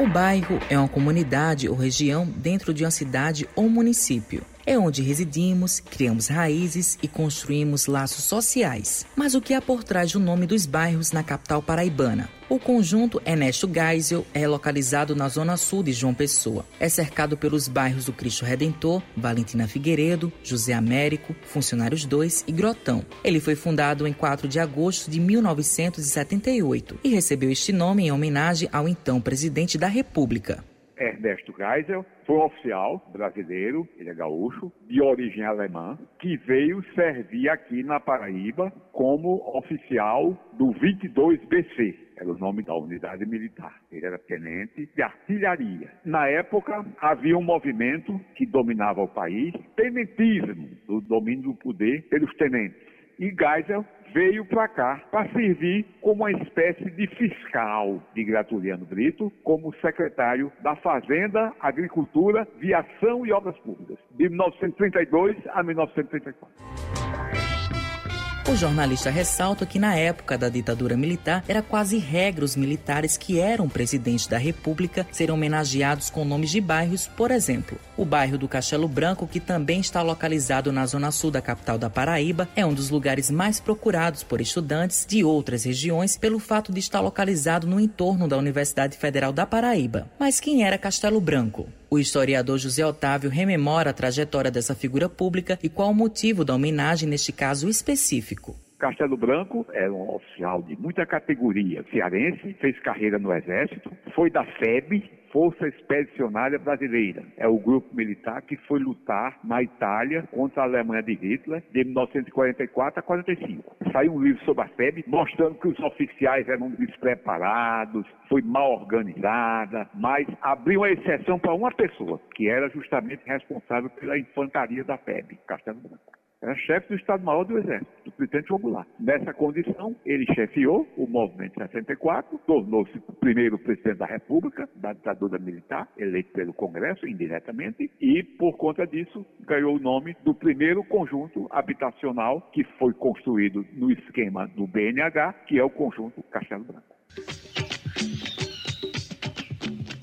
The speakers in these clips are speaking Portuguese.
O bairro é uma comunidade ou região dentro de uma cidade ou município. É onde residimos, criamos raízes e construímos laços sociais. Mas o que há por trás do nome dos bairros na capital paraibana? O conjunto Ernesto Geisel é localizado na zona sul de João Pessoa. É cercado pelos bairros do Cristo Redentor, Valentina Figueiredo, José Américo, Funcionários 2 e Grotão. Ele foi fundado em 4 de agosto de 1978 e recebeu este nome em homenagem ao então presidente da República. Ernesto Geisel foi um oficial brasileiro, ele é gaúcho, de origem alemã, que veio servir aqui na Paraíba como oficial do 22BC, era o nome da unidade militar. Ele era tenente de artilharia. Na época, havia um movimento que dominava o país, tenentismo, do domínio do poder pelos tenentes. E Geisel veio para cá para servir como uma espécie de fiscal de Gratuliano Brito, como secretário da Fazenda, Agricultura, Viação e Obras Públicas, de 1932 a 1934. O jornalista ressalta que na época da ditadura militar era quase regra os militares que eram presidente da República serem homenageados com nomes de bairros, por exemplo, o bairro do Castelo Branco, que também está localizado na zona sul da capital da Paraíba, é um dos lugares mais procurados por estudantes de outras regiões pelo fato de estar localizado no entorno da Universidade Federal da Paraíba. Mas quem era Castelo Branco? O historiador José Otávio rememora a trajetória dessa figura pública e qual o motivo da homenagem neste caso específico. Castelo Branco era um oficial de muita categoria cearense, fez carreira no Exército, foi da FEB, Força Expedicionária Brasileira. É o grupo militar que foi lutar na Itália contra a Alemanha de Hitler de 1944 a 45. Saiu um livro sobre a FEB mostrando que os oficiais eram despreparados, foi mal organizada, mas abriu uma exceção para uma pessoa, que era justamente responsável pela infantaria da FEB, Castelo Branco. Era chefe do Estado-Maior do Exército, do presidente Jogo Nessa condição, ele chefiou o movimento 64, tornou-se o primeiro presidente da República, da ditadura militar, eleito pelo Congresso indiretamente, e, por conta disso, ganhou o nome do primeiro conjunto habitacional que foi construído no esquema do BNH, que é o conjunto Castelo Branco.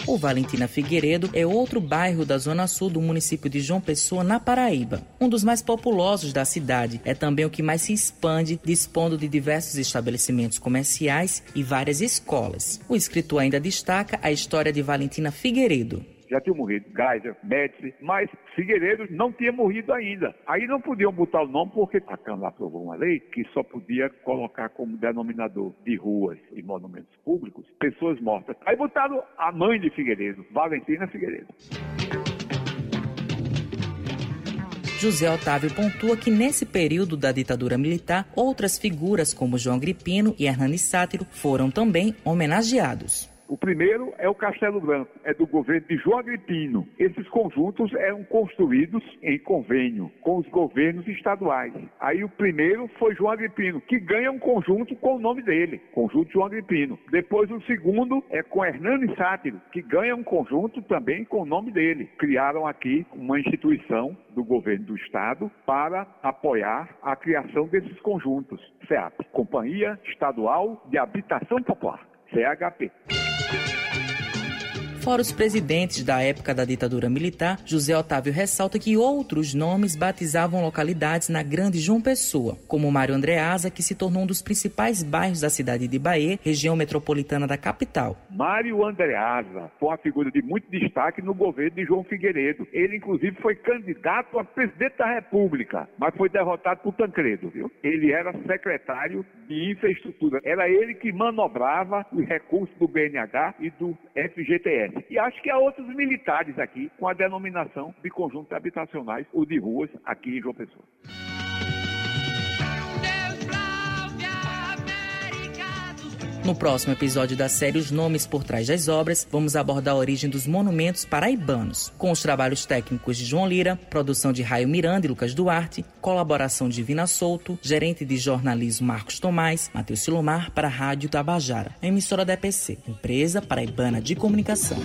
O Valentina Figueiredo é outro bairro da zona sul do município de João Pessoa, na Paraíba. Um dos mais populosos da cidade, é também o que mais se expande, dispondo de diversos estabelecimentos comerciais e várias escolas. O escritor ainda destaca a história de Valentina Figueiredo já tinha morrido Geiser, Médici, mas Figueiredo não tinha morrido ainda. Aí não podiam botar o nome porque a Câmara aprovou uma lei que só podia colocar como denominador de ruas e monumentos públicos pessoas mortas. Aí botaram a mãe de Figueiredo, Valentina Figueiredo. José Otávio pontua que nesse período da ditadura militar, outras figuras como João Gripino e Hernani Sátiro foram também homenageados. O primeiro é o Castelo Branco, é do governo de João Agripino. Esses conjuntos eram construídos em convênio com os governos estaduais. Aí o primeiro foi João Agripino, que ganha um conjunto com o nome dele, Conjunto João Agripino. Depois o segundo é com Hernani Sátiro, que ganha um conjunto também com o nome dele. Criaram aqui uma instituição do governo do estado para apoiar a criação desses conjuntos. CEAP, Companhia Estadual de Habitação Popular, CHP. Thank you. Fora os presidentes da época da ditadura militar, José Otávio ressalta que outros nomes batizavam localidades na Grande João Pessoa, como Mário Andreasa, que se tornou um dos principais bairros da cidade de Bahia, região metropolitana da capital. Mário Andreasa foi uma figura de muito destaque no governo de João Figueiredo. Ele, inclusive, foi candidato a presidente da República, mas foi derrotado por Tancredo, viu? Ele era secretário de infraestrutura. Era ele que manobrava os recursos do BNH e do FGTS. E acho que há outros militares aqui com a denominação de conjuntos habitacionais ou de ruas aqui em João Pessoa. No próximo episódio da série Os Nomes por Trás das Obras, vamos abordar a origem dos monumentos paraibanos, com os trabalhos técnicos de João Lira, produção de Raio Miranda e Lucas Duarte, colaboração de Vina Souto, gerente de jornalismo Marcos Tomás, Matheus Silomar para a Rádio Tabajara, emissora da EPC, Empresa Paraibana de Comunicação.